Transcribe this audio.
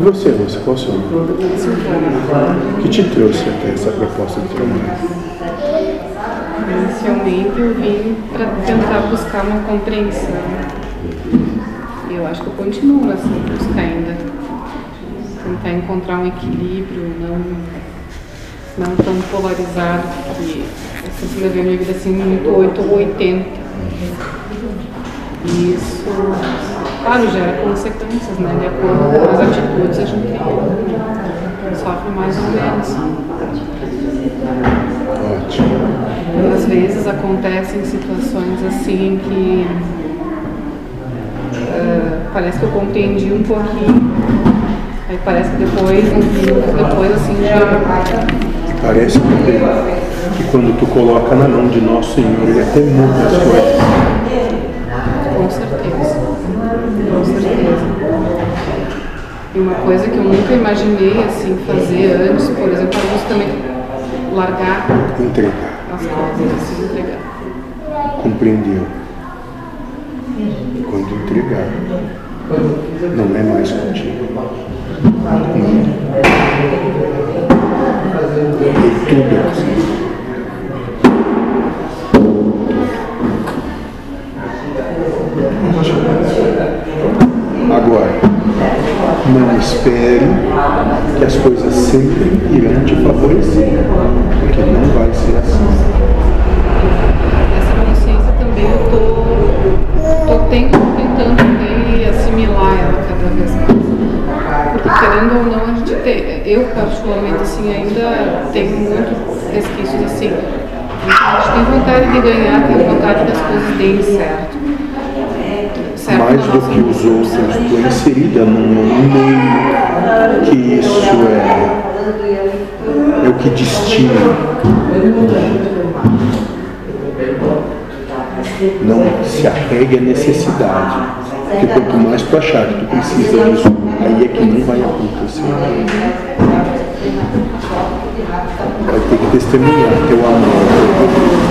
Você, você, qual é o seu nome? Que te trouxe até essa proposta de trabalho? Inicialmente eu vim para tentar buscar uma compreensão. E eu acho que eu continuo nessa busca ainda. Tentar encontrar um equilíbrio, não, não tão polarizado, porque eu sempre levei minha vida assim muito 8 ou 80. E isso, claro, gera consequências, né? De acordo com as atitudes a gente sofre mais ou menos. Ótimo. Às vezes acontecem situações assim que uh, parece que eu compreendi um pouquinho, aí parece que depois, um depois, assim, já. Parece que, que quando tu coloca na mão de Nosso Senhor, Ele até muda as coisas. Com certeza. Com certeza. E uma coisa que eu nunca imaginei assim fazer antes, por exemplo, era justamente largar Entregar. as coisas, assim, entregar. Compreendeu. Quando entregar, não é mais contigo. E tudo é. Agora, não espere que as coisas sempre irão te favorecer, porque não vai ser assim. Essa consciência também eu tô, tô tentando e assimilar ela cada vez mais. Porque querendo ou não, a gente tem, eu particularmente assim ainda tenho muitos resquícios assim. A gente tem vontade de ganhar, tem vontade que as coisas deem certo. Certo mais do que os outros, é inserida num meio que isso é, é o que destina. Não se apegue à necessidade. Porque quanto mais tu achar que tu precisa disso, aí é que não vai acontecer. Vai ter que testemunhar teu amor,